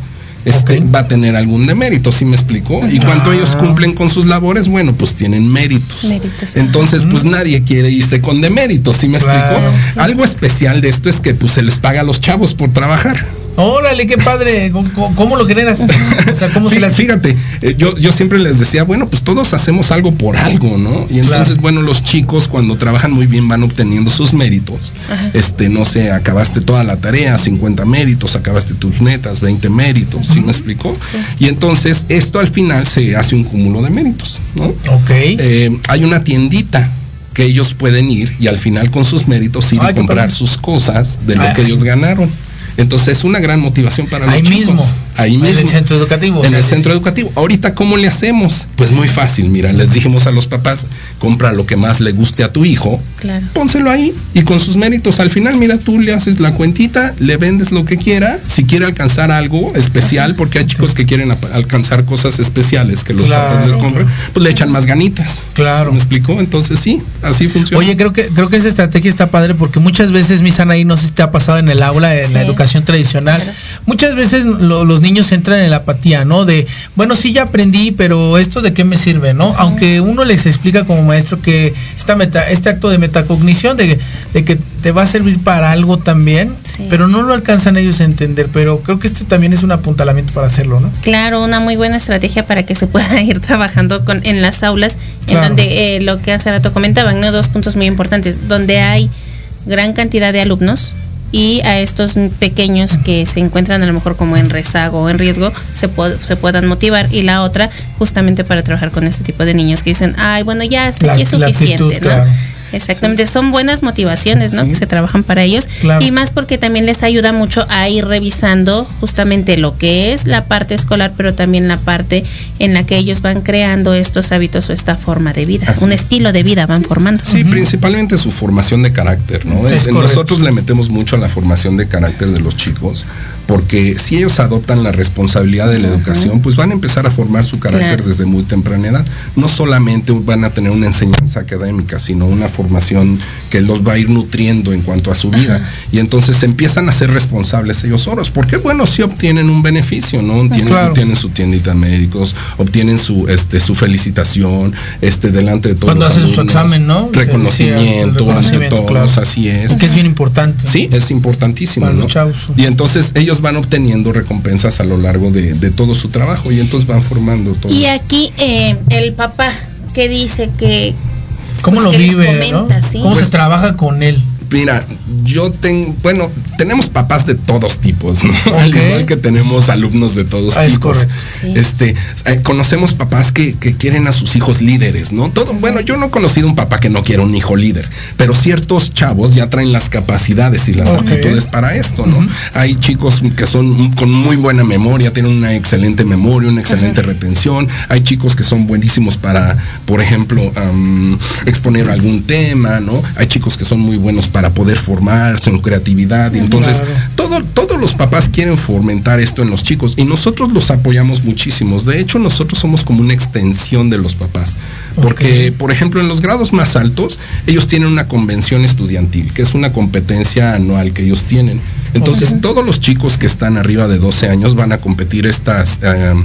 este, va a tener algún demérito, ¿sí me explicó? Y cuando Ah. ellos cumplen con sus labores, bueno, pues tienen méritos. Méritos, Entonces, pues nadie quiere irse con deméritos, ¿sí me Claro. explicó? Sí. Algo especial de esto es que pues se les paga a los chavos por trabajar. Órale, qué padre. ¿Cómo, cómo lo generas? O sea, ¿cómo se las Fíjate, eh, yo, yo siempre les decía, bueno, pues todos hacemos algo por algo, ¿no? Y entonces, Claro. bueno, los chicos cuando trabajan muy bien van obteniendo sus méritos. Este, no sé, acabaste toda la tarea, 50 méritos, acabaste tus metas, 20 méritos, ¿sí me explicó? Y entonces esto al final se hace un cúmulo de méritos, ¿no? Ok. Eh, hay una tiendita que ellos pueden ir y al final con sus méritos ir Ay, y comprar sus cosas de lo Ay, que ay. ellos ganaron. Entonces es una gran motivación para Ahí los chicos. Mismo. Ahí En mismo. el centro educativo, o En sea, el sí. centro educativo. Ahorita, ¿cómo le hacemos? Pues muy fácil, mira, les dijimos a los papás, compra lo que más le guste a tu hijo, Claro. pónselo ahí y con sus méritos al final, mira, tú le haces la cuentita, le vendes lo que quiera, si quiere alcanzar algo especial, porque hay chicos que quieren alcanzar cosas especiales que los Claro. papás les compran, pues le echan más ganitas. Claro. ¿Me explicó? Entonces sí, así funciona. Oye, creo que creo que esa estrategia está padre porque muchas veces, mi ahí no sé si te ha pasado en el aula, en la educación tradicional, muchas veces lo- los niños entran en la apatía, ¿no? De, bueno, sí ya aprendí, pero esto de qué me sirve, ¿no? Aunque uno les explica como maestro que esta meta, este acto de metacognición, de, de que te va a servir para algo también, Sí. pero no lo alcanzan ellos a entender, pero creo que este también es un apuntalamiento para hacerlo, ¿no? Claro, una muy buena estrategia para que se pueda ir trabajando con, en las aulas, Claro. en donde eh, lo que hace rato comentaban, ¿no? dos puntos muy importantes, donde hay gran cantidad de alumnos y a estos pequeños que se encuentran a lo mejor como en rezago o en riesgo se, se puedan motivar y la otra justamente para trabajar con este tipo de niños que dicen, ay, bueno, ya hasta La- aquí es suficiente, actitud, ¿no? claro. Exactamente, son buenas motivaciones, ¿no? Sí. Que se trabajan para ellos Claro. y más porque también les ayuda mucho a ir revisando justamente lo que es la parte escolar, pero también la parte en la que ellos van creando estos hábitos o esta forma de vida, Así un es. estilo de vida van formando. Sí, principalmente su formación de carácter, ¿no? Es Es- correcto. nosotros le metemos mucho a la formación de carácter de los chicos, porque si ellos adoptan la responsabilidad de la educación, pues van a empezar a formar su carácter Claro. desde muy temprana edad. No solamente van a tener una enseñanza académica, sino una formación que los va a ir nutriendo en cuanto a su vida. Y entonces empiezan a ser responsables ellos solos, porque bueno, sí obtienen un beneficio, ¿no? Tienen, Claro. obtienen su tiendita de médicos, obtienen su, este, su felicitación, este, delante de todos Cuando los hacen su examen, ¿no? Reconocimiento, Sí, ante todos, claro. así es. Que es bien importante. Sí, es importantísimo, Para ¿no? los. Y entonces ellos van obteniendo recompensas a lo largo de, de todo su trabajo y entonces van formando todo. Y aquí eh, el papá que dice que ¿Cómo pues, lo vive, comenta, no? ¿sí? ¿Cómo Pues- se trabaja con él? Mira, yo tengo, bueno, tenemos papás de todos tipos, ¿no? Al igual que tenemos alumnos de todos Ah, tipos. Sí. Este, eh, conocemos papás que, que quieren a sus hijos líderes, ¿no? Todo, bueno, yo no he conocido un papá que no quiera un hijo líder, pero ciertos chavos ya traen las capacidades y las aptitudes para esto, ¿no? Hay chicos que son con muy buena memoria, tienen una excelente memoria, una excelente retención. Hay chicos que son buenísimos para, por ejemplo, exponer algún tema, ¿no? Hay chicos que son muy buenos para poder formarse en creatividad. Y entonces, Claro. todo, todos los papás quieren fomentar esto en los chicos y nosotros los apoyamos muchísimos. De hecho, nosotros somos como una extensión de los papás. Porque, por ejemplo, en los grados más altos, ellos tienen una convención estudiantil, que es una competencia anual que ellos tienen. Entonces, todos los chicos que están arriba de 12 años van a competir estas... em,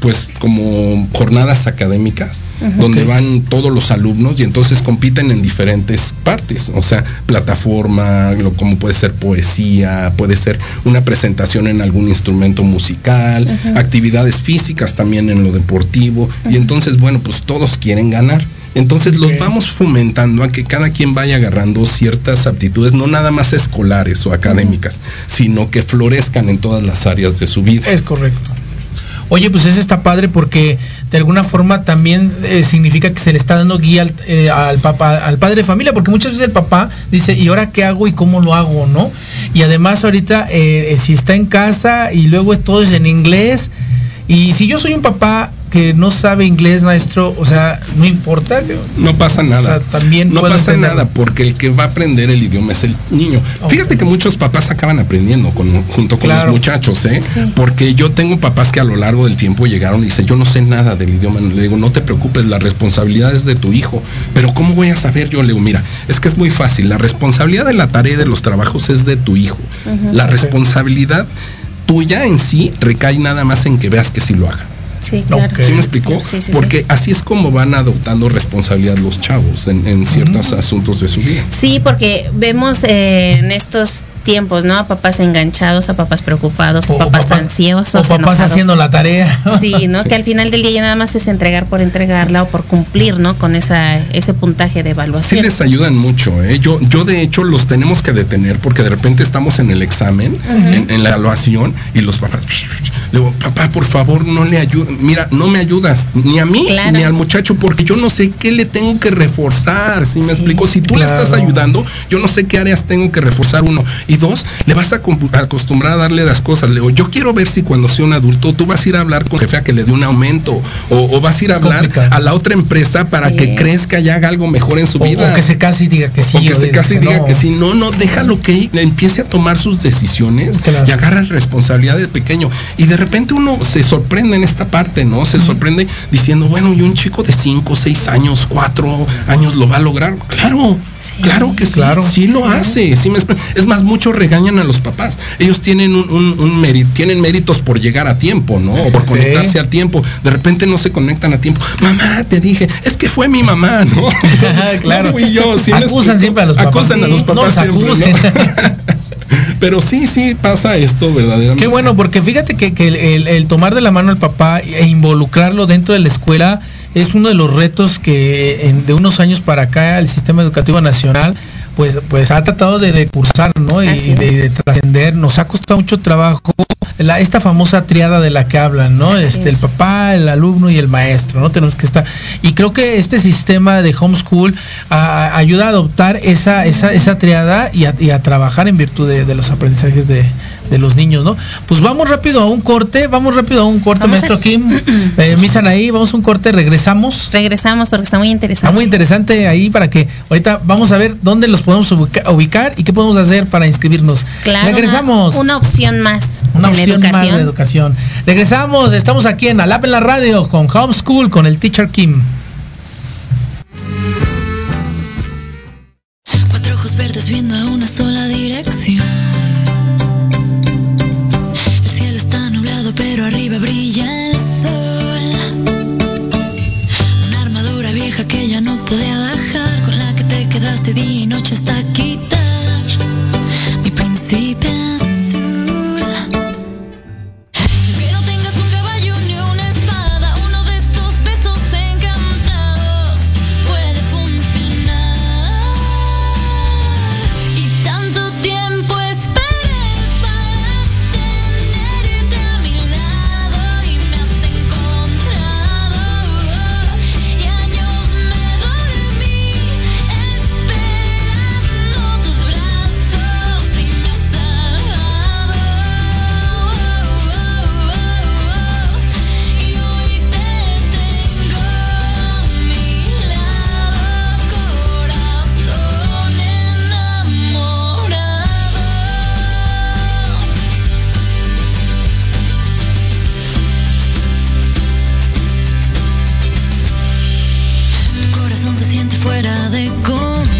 pues como jornadas académicas donde van todos los alumnos y entonces compiten en diferentes partes, o sea, plataforma, lo, como puede ser poesía, puede ser una presentación en algún instrumento musical, actividades físicas también en lo deportivo. Y entonces bueno, pues todos quieren ganar. Entonces los vamos fomentando a que cada quien vaya agarrando ciertas aptitudes, no nada más escolares o académicas, sino que florezcan en todas las áreas de su vida. Es correcto. Oye, pues eso está padre porque de alguna forma también eh, significa que se le está dando guía al, eh, al papá, al padre de familia, porque muchas veces el papá dice, ¿y ahora qué hago y cómo lo hago, no? Y además ahorita, eh, si está en casa y luego es todo es en inglés, y si yo soy un papá que no sabe inglés, maestro, o sea, no importa. No pasa nada. O sea, también no pasa nada porque el que va a aprender el idioma es el niño. Fíjate que muchos papás acaban aprendiendo con, junto con Claro. los muchachos, ¿eh? Porque yo tengo papás que a lo largo del tiempo llegaron y dicen, yo no sé nada del idioma. Le digo, no te preocupes, la responsabilidad es de tu hijo. Pero ¿cómo voy a saber? Yo le digo, mira, es que es muy fácil. La responsabilidad de la tarea y de los trabajos es de tu hijo. La responsabilidad tuya en sí recae nada más en que veas que sí lo haga. Sí, claro. ¿Sí me explicó? Sí, sí, sí. Porque así es como van adoptando responsabilidad los chavos en, en ciertos asuntos de su vida. Sí, porque vemos eh, en estos tiempos, ¿no? A papás enganchados, a papás preocupados, a papás, ansiosos. O papás enojados. haciendo la tarea. Sí, ¿no? Que al final del día ya nada más es entregar por entregarla o por cumplir, ¿no? Con esa, ese puntaje de evaluación. Sí les ayudan mucho, ¿eh? Yo, yo de hecho los tenemos que detener porque de repente estamos en el examen, en, en la evaluación, y los papás, le digo, papá, por favor, no le ayudas, mira, no me ayudas, ni a mí, Claro. ni al muchacho, porque yo no sé qué le tengo que reforzar, ¿sí me explico? Si tú le estás ayudando, yo no sé qué áreas tengo que reforzar, uno. Y dos, le vas a acostumbrar a darle las cosas. Le digo, yo quiero ver si cuando sea un adulto, tú vas a ir a hablar con jefe a que le dé un aumento, o, o vas a ir a hablar Complicado. a la otra empresa para Sí. que crezca y haga algo mejor en su O, vida. o que se case y diga que sí. O que se y diga no. que sí. No, no, déjalo que empiece a tomar sus decisiones Claro. y agarra responsabilidad de pequeño. Y de repente uno se sorprende en esta parte, ¿no? Se sorprende diciendo, bueno, y un chico de 5, 6 años, 4 años lo va a lograr. Claro, claro que sí, Claro. sí lo hace. sí me es más, muchos regañan a los papás. Ellos tienen un, un, un mérito, tienen méritos por llegar a tiempo, ¿no? O por conectarse a tiempo. De repente no se conectan a tiempo. Mamá, te dije, es que fue mi mamá, ¿no? claro. No fui yo. ¿sí me Acusan siempre a los papás. Acusan a los papás. Pero sí, sí pasa esto verdaderamente. Qué bueno, porque fíjate que, que el, el- el tomar de la mano al papá e involucrarlo dentro de la escuela es uno de los retos que en- de unos años para acá el sistema educativo nacional pues pues ha tratado de, cursar, ¿no? Y, de, trascender. Nos ha costado mucho trabajo la, esta famosa triada de la que hablan, ¿no? Así este, el es. papá, el alumno y el maestro, ¿no? Tenemos que estar. Y creo que este sistema de homeschool a- ayuda a adoptar esa, esa, esa triada y a, y a trabajar en virtud de, de los aprendizajes de, de los niños, ¿no? Pues vamos rápido a un corte, vamos rápido a un corte, Vamos maestro a- Kim. Eh, misan ahí, vamos a un corte, regresamos. Regresamos porque está muy Está interesante. muy interesante ahí para que ahorita vamos a ver dónde los podemos ubica- ubicar y qué podemos hacer para inscribirnos. Claro, regresamos. Una, una opción más Una en opción más educación. de educación. Regresamos, estamos aquí en Alap en la radio con Homeschool, con el teacher Kim. Cuatro ojos verdes viendo como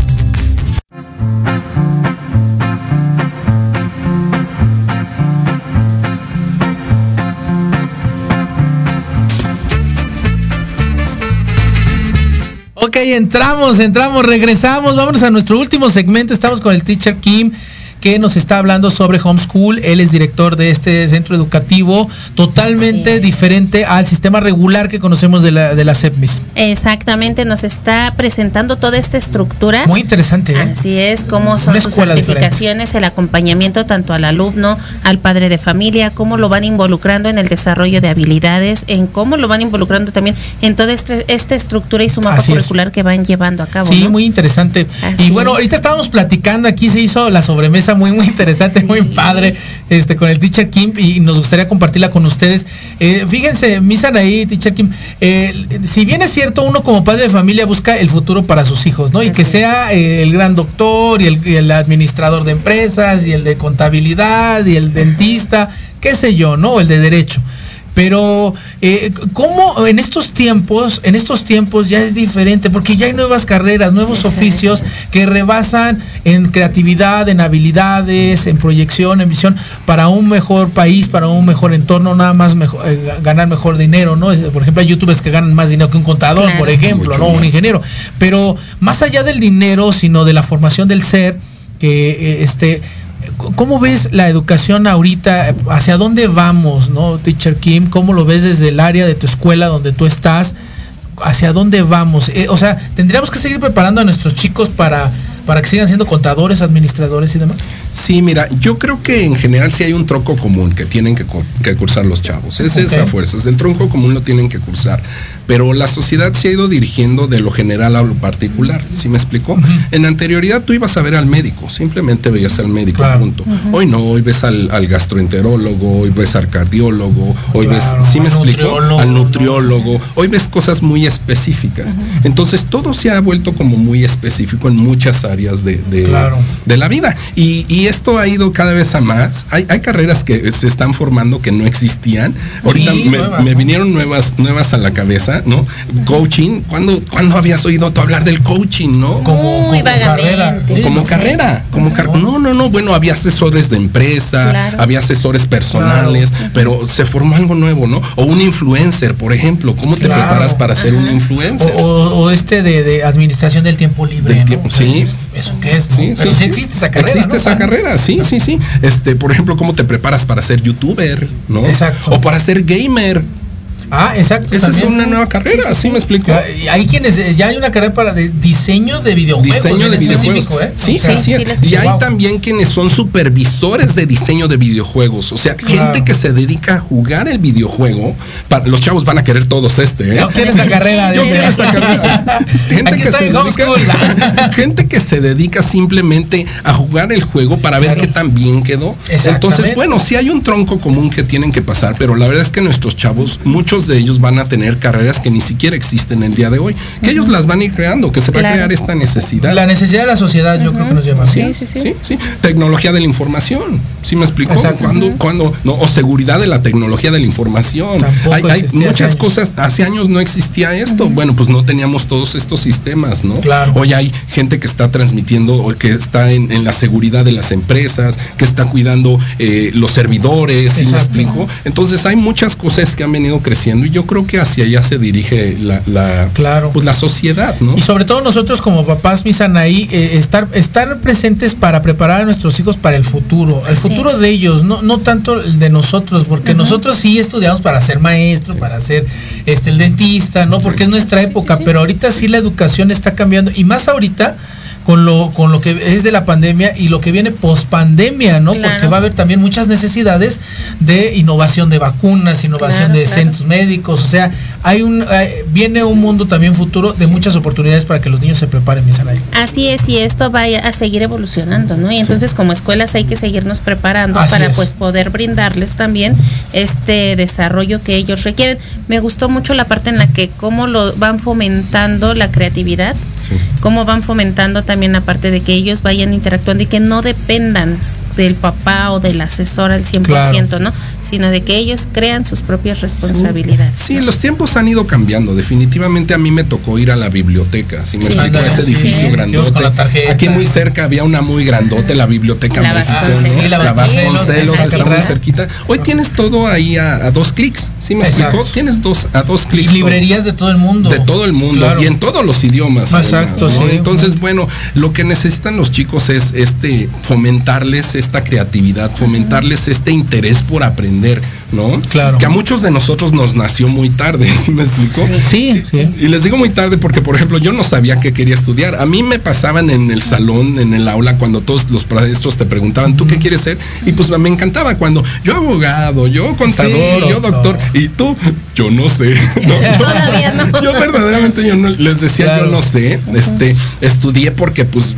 Ok, entramos, entramos, regresamos. Vámonos a nuestro último segmento. Estamos con el teacher Kim que nos está hablando sobre homeschool. Él es director de este centro educativo totalmente diferente al sistema regular que conocemos de la, de la CEPMIS. Exactamente, nos está presentando toda esta estructura. Muy interesante. ¿eh? Así es, cómo son sus certificaciones, el acompañamiento tanto al alumno, al padre de familia, cómo lo van involucrando en el desarrollo de habilidades, en cómo lo van involucrando también en toda este- esta estructura y su mapa Así es. curricular que van llevando a cabo. Sí, ¿no? muy interesante. Así y bueno, es. ahorita estábamos platicando, aquí se hizo la sobremesa muy, muy interesante, muy padre, este, con el Teacher Kim, y nos gustaría compartirla con ustedes. Eh, fíjense, misan ahí, Teacher Kim, eh, si bien es cierto, uno como padre de familia busca el futuro para sus hijos, ¿no? Y que sea eh, el gran doctor, y el, y el administrador de empresas, y el de contabilidad, y el dentista, qué sé yo, ¿no? El de derecho. Pero eh, cómo en estos tiempos, en estos tiempos ya es diferente, porque ya hay nuevas carreras, nuevos oficios que rebasan en creatividad, en habilidades, en proyección, en visión para un mejor país, para un mejor entorno, nada más mejor, eh, ganar mejor dinero, ¿no? Es- Por ejemplo, hay youtubers que ganan más dinero que un contador, Claro. por ejemplo, ¿no? Un ingeniero. Pero más allá del dinero, sino de la formación del ser, que eh, este ¿Cómo ves la educación ahorita? ¿Hacia dónde vamos, no, Teacher Kim? ¿Cómo lo ves desde el área de tu escuela donde tú estás? ¿Hacia dónde vamos? Eh, o sea, ¿tendríamos que seguir preparando a nuestros chicos para, para que sigan siendo contadores, administradores y demás? Sí, mira, yo creo que en general sí hay un tronco común que tienen que, cu- que cursar los chavos. Es Ok. esa fuerza, es el tronco común lo tienen que cursar. Pero la sociedad se ha ido dirigiendo de lo general a lo particular. ¿Sí me explicó? En anterioridad tú ibas a ver al médico, simplemente veías al médico, Claro. punto. Hoy no, hoy ves al, al gastroenterólogo, hoy ves al cardiólogo, hoy Claro, ves, ¿sí me explicó? nutriólogo, Al nutriólogo, hoy ves cosas muy específicas. Entonces todo se ha vuelto como muy específico en muchas áreas de, de- Claro. de la vida. Y, y esto ha ido cada vez a más. Hay, hay carreras que se están formando que no existían. Ahorita Sí, me, nuevas, me ¿no? vinieron nuevas, nuevas a la cabeza, ¿no? Coaching. ¿Cuándo, cuándo habías oído tú hablar del coaching, no? Como, Muy como vagamente. carrera. Sí, como no sé. carrera, como car- no, no, no, bueno, había asesores de empresa, Claro. había asesores personales, pero se formó algo nuevo, ¿no? O un influencer, por ejemplo, ¿cómo te preparas para ser un influencer? o- o este de, de administración del tiempo libre. Del ¿no? tiempo, sí. ¿Eso qué es? no? Sí, Pero sí, sí, sí. existe esa carrera. Existe ¿no? esa carrera, sí, sí, sí. Este, por ejemplo, cómo te preparas para ser youtuber, ¿no? Exacto. O para ser gamer. Ah, exacto. Esa es una nueva carrera, ¿sí me explico? Hay quienes, eh, ya hay una carrera para de diseño de videojuegos. Diseño de videojuegos. específico, ¿eh? Sí, O sea, así es. sí lo y hay Wow. también quienes son supervisores de diseño de videojuegos. O sea, Claro. gente que se dedica a jugar el videojuego. Los chavos van a querer todos este, ¿eh? Yo quiero esa carrera. Yo dice. quiero esa carrera. Gente que, está se dedica, gente que se dedica simplemente a jugar el juego para ver Claro. qué tan bien quedó. Entonces, bueno, sí hay un tronco común que tienen que pasar, pero la verdad es que nuestros chavos, muchos de ellos van a tener carreras que ni siquiera existen el día de hoy, que ellos las van a ir creando, que se va a crear esta necesidad. La necesidad de la sociedad, yo creo que nos lleva. Sí, Sí, sí, sí, sí. sí, Tecnología de la información. ¿Sí me explicó? Exacto. ¿Cuándo, cuándo? No, o seguridad de la tecnología de la información. Tampoco hay hay existía hace muchas cosas. Hace años no existía esto. Bueno, pues no teníamos todos estos sistemas, ¿no? Claro. Hoy hay gente que está transmitiendo, o que está en, en la seguridad de las empresas, que está cuidando eh, los servidores, ¿sí me explico? Entonces hay muchas cosas que han venido creciendo y yo creo que hacia allá se dirige la, la, Claro. pues, la sociedad, ¿no? Y sobre todo nosotros como papás, misan ahí, eh, estar, estar presentes para preparar a nuestros hijos para el futuro, el Así futuro es. de ellos, no, no tanto el de nosotros, porque nosotros sí estudiamos para ser maestro, para ser este el dentista, ¿no? Porque es nuestra Sí, sí, época, sí. pero ahorita sí la educación está cambiando, y más ahorita con lo, con lo que es de la pandemia y lo que viene post pandemia, ¿no? Claro. Porque va a haber también muchas necesidades de innovación de vacunas, innovación Claro, de claro. centros médicos, o sea, hay un eh, viene un mundo también futuro de muchas oportunidades para que los niños se preparen, mi Sanaí. Así es, y esto va a seguir evolucionando, ¿no? Y entonces como escuelas hay que seguirnos preparando Así para es. pues poder brindarles también este desarrollo que ellos requieren. Me gustó mucho la parte en la que cómo lo van fomentando la creatividad, cómo van fomentando también la parte de que ellos vayan interactuando y que no dependan del papá o del asesor al 100%, Claro. ¿no? Sino de que ellos crean sus propias responsabilidades. Sí, los tiempos han ido cambiando. Definitivamente a mí me tocó ir a la biblioteca. Si me Sí. explico, Ándale, ese sí. edificio Sí. grandote. Aquí muy cerca había una muy grandote, la Biblioteca La México. Vasconcelos. ¿no? Sí, la La Vasconcelos, está muy cerquita. Hoy tienes todo ahí a, a dos clics. ¿Sí me Exacto. explico? Tienes dos a dos Y clics. librerías de todo el mundo. De todo el mundo Claro. y en todos los idiomas. Exacto, además, ¿no? sí. Entonces, bueno, lo que necesitan los chicos es este fomentarles esta creatividad, fomentarles este interés por aprender, ¿no? Claro. Que a muchos de nosotros nos nació muy tarde, ¿sí me explico? Sí, sí. Y les digo muy tarde porque, por ejemplo, yo no sabía qué quería estudiar. A mí me pasaban en el salón, en el aula, cuando todos los maestros te preguntaban, ¿tú qué quieres ser? Y pues me encantaba cuando yo abogado, yo contador, Sí, yo doctor, y tú, yo no sé. No, yo- Todavía no. yo verdaderamente yo no les decía Claro. yo no sé este estudié porque pues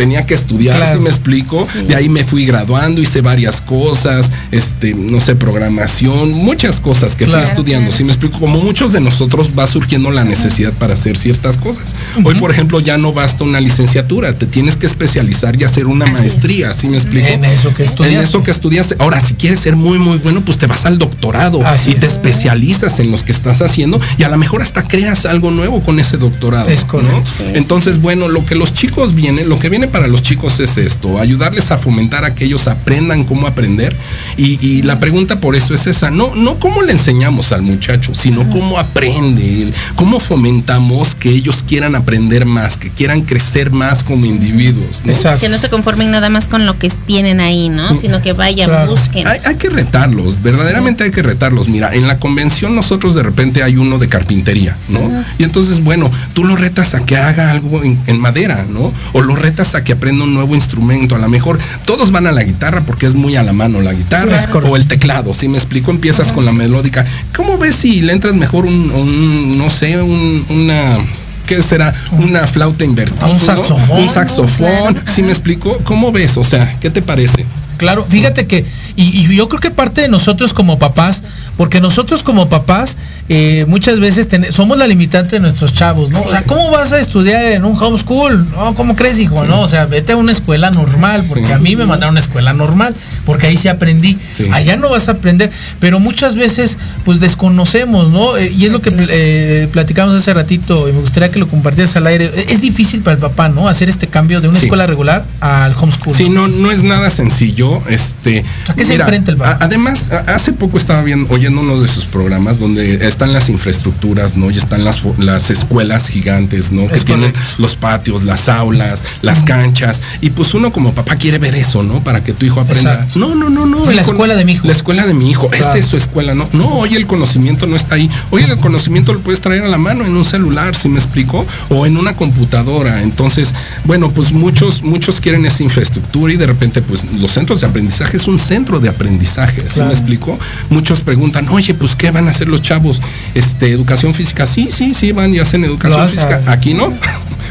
tenía que estudiar Claro. si me explico Sí. de ahí me fui graduando hice varias cosas este no sé programación muchas cosas que Claro. fui estudiando si me explico como muchos de nosotros va surgiendo la necesidad para hacer ciertas cosas hoy por ejemplo ya no basta una licenciatura te tienes que especializar y hacer una Así maestría si me explico En eso que estudiaste. en eso que estudiaste ahora si quieres ser muy muy bueno pues te vas al doctorado Así y te es. especializas en los que estás haciendo y a lo mejor hasta creas algo nuevo con ese doctorado. Es correcto. ¿no? Sí, Entonces, bueno, lo que los chicos vienen, lo que viene para los chicos es esto, ayudarles a fomentar a que ellos aprendan cómo aprender. Y, y la pregunta por eso es esa, no, no cómo le enseñamos al muchacho, sino cómo aprende, cómo fomentamos que ellos quieran aprender más, que quieran crecer más como individuos. ¿no? Exacto. Que no se conformen nada más con lo que tienen ahí, ¿no? Sino que vayan, Claro. busquen. Hay, hay que retarlos, verdaderamente hay que retarlos. Mira, en la convención nosotros de repente hay uno de carpintería, ¿no? Y entonces, bueno, tú lo retas a que haga algo en, en madera, ¿no? O lo retas a que aprenda un nuevo instrumento. A lo mejor todos van a la guitarra porque es muy a la mano la guitarra Claro. o el teclado. Si me explico, empiezas con la melódica. ¿Cómo ves si le entras mejor un, un, no sé, un- una... ¿Qué será? Una flauta invertida. Un ¿no? saxofón. Un saxofón. Si me explico, ¿cómo ves? O sea, ¿qué te parece? Claro, fíjate que, y, y yo creo que parte de nosotros como papás, porque nosotros como papás eh, muchas veces ten- somos la limitante de nuestros chavos, ¿no? O sea, ¿cómo vas a estudiar en un homeschool? No, ¿cómo crees, hijo? No, o sea, vete a una escuela normal, porque Sí. a mí me mandaron a una escuela normal, porque ahí sí aprendí. Allá no vas a aprender, pero muchas veces pues desconocemos, ¿no? Eh, y es lo que eh, platicamos hace ratito y me gustaría que lo compartieras al aire. Es difícil para el papá, ¿no? Hacer este cambio de una escuela regular al homeschool. Sí, ¿no? no, es nada sencillo. Este, sea, ¿qué se enfrenta el papá? a- además, a- hace poco estaba viendo, oyendo uno de sus programas donde están las infraestructuras, ¿no? Y están las, las escuelas gigantes, ¿no? Que tienen los patios, las aulas, las canchas. Y pues uno como papá quiere ver eso, ¿no? Para que tu hijo aprenda. Exacto. No, no, no, no. El la escuela de mi hijo. La escuela de mi hijo. Claro. Esa es su escuela, ¿no? No, hoy el conocimiento no está ahí. Hoy el conocimiento lo puedes traer a la mano en un celular, si me explico, o en una computadora. Entonces, bueno, pues muchos, muchos quieren esa infraestructura y de repente, pues los centros de aprendizaje es un centro de aprendizaje, ¿sí Claro. me explico? Muchos preguntan, oye, pues ¿qué van a hacer los chavos? Este, educación física. Sí, sí, sí, van y hacen educación Lo hacen. física. Aquí no.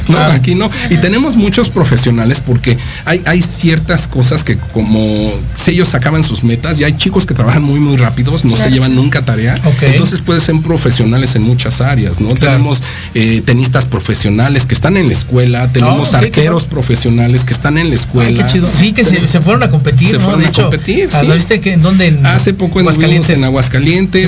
No, aquí no. Y tenemos muchos profesionales porque hay, hay ciertas cosas que como si ellos acaban sus metas y hay chicos que trabajan muy muy rápidos, no se llevan nunca tarea. Entonces pueden ser profesionales en muchas áreas, ¿no? Claro. Tenemos eh, tenistas profesionales que están en la escuela, tenemos Ah, arqueros profesionales que están en la escuela. Ay, qué chido. Sí, que se, se fueron a competir, Se ¿no? fueron de a hecho, competir, ah, sí. ¿lo viste que en dónde? En Hace poco en Aguascalientes. en Aguascalientes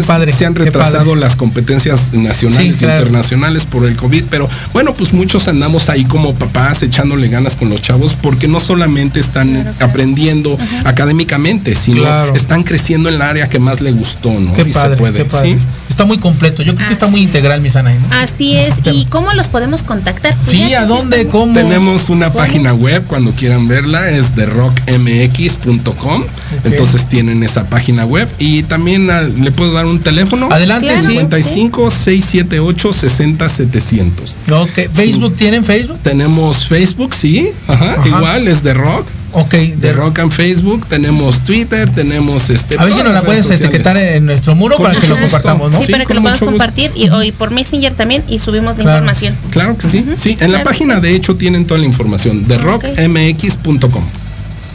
Padre, se han retrasado las competencias nacionales Sí, y claro. internacionales por el COVID, pero bueno, pues muchos andamos ahí como papás echándole ganas con los chavos porque no solamente están aprendiendo académicamente, sino Claro. están creciendo en el área que más le gustó, ¿no? Qué y padre, se puede, qué padre. ¿sí? Está muy completo. Yo creo que está muy integral, mi Sanaí, ¿no? Así es. ¿Y cómo los podemos contactar? Pues Sí, ¿a dónde? ¿Cómo? Tenemos una página web cuando quieran verla, es de rockmx.com. Entonces tienen esa página web y también ah, le puedo dar un teléfono. Adelante, Claro. sí. 55 678 60 700. Ok, ¿Facebook tienen Facebook? Tenemos Facebook, sí, ajá, Ajá. igual es de rock Ok, de Rock en Facebook, tenemos Twitter, tenemos este. A ver si nos la puedes sociales. etiquetar en nuestro muro Con para que lo compartamos, ¿no? Sí, para que lo podamos compartir y, y por Messenger también y subimos la Claro. información. Claro que sí. Sí, en la claro página de hecho tienen toda la información de rockmx.com.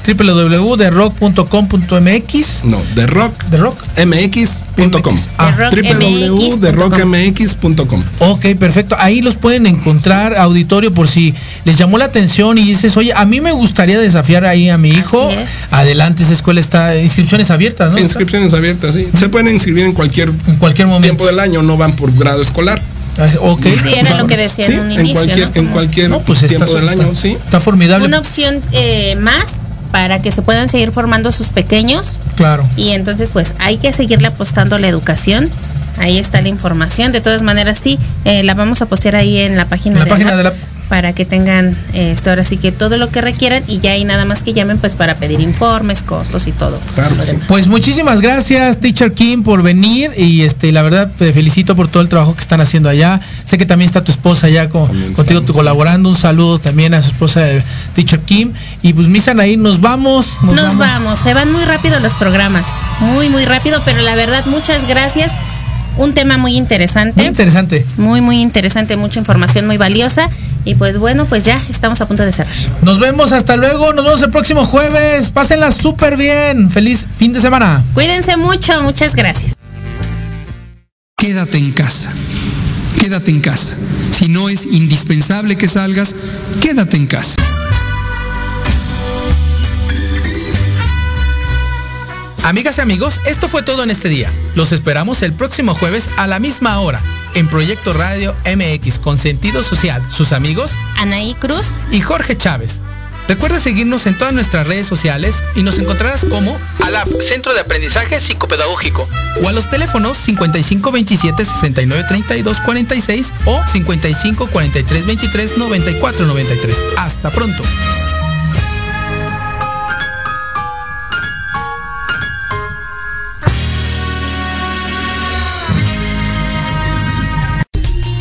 www.derrock.com.mx No, de rock de rock mx.com. Ah, www.derrockmx.com. Ok, perfecto. Ahí los pueden encontrar, auditorio, por si les llamó la atención y dices, oye, a mí me gustaría desafiar ahí a mi hijo. Así es. Adelante, esa escuela está, inscripciones abiertas, ¿no? Inscripciones abiertas, sí. Se pueden inscribir en cualquier En cualquier momento. tiempo del año, no van por grado escolar. Ah, Ok. Sí, era lo que decía Sí, en un en inicio. cualquier, ¿no? en cualquier No, pues está, tiempo del está- año, sí. está formidable. Una opción eh, más para que se puedan seguir formando sus pequeños Claro. y entonces pues hay que seguirle apostando a la educación. Ahí está la información. De todas maneras, sí, eh, la vamos a postear ahí en la página, En la de, página la- de la- para que tengan esto ahora sí que todo lo que requieran y ya hay nada más que llamen pues para pedir informes, costos y todo. Claro sí. Pues muchísimas gracias, Teacher Kim, por venir y este, la verdad te felicito por todo el trabajo que están haciendo allá. Sé que también está tu esposa allá con- contigo estamos, colaborando. Un saludo también a su esposa, eh, Teacher Kim. Y pues Misan ahí, nos vamos. Nos vamos, se van muy rápido los programas, muy muy rápido, pero la verdad muchas gracias. Un tema muy interesante. Muy interesante. Muy, muy interesante, mucha información muy valiosa. Y pues bueno, pues ya estamos a punto de cerrar. Nos vemos hasta luego. Nos vemos el próximo jueves. Pásenla súper bien. Feliz fin de semana. Cuídense mucho, muchas gracias. Quédate en casa. Quédate en casa. Si no es indispensable que salgas, quédate en casa. Amigas y amigos, esto fue todo en este día. Los esperamos el próximo jueves a la misma hora en Proyecto Radio MX con sentido social. Sus amigos Anaí Cruz. y Jorge Chávez. Recuerda seguirnos en todas nuestras redes sociales y nos encontrarás como ALAP, Centro de Aprendizaje Psicopedagógico, o a los teléfonos 5527 6932 46 o 55 43 23 94 93. Hasta pronto.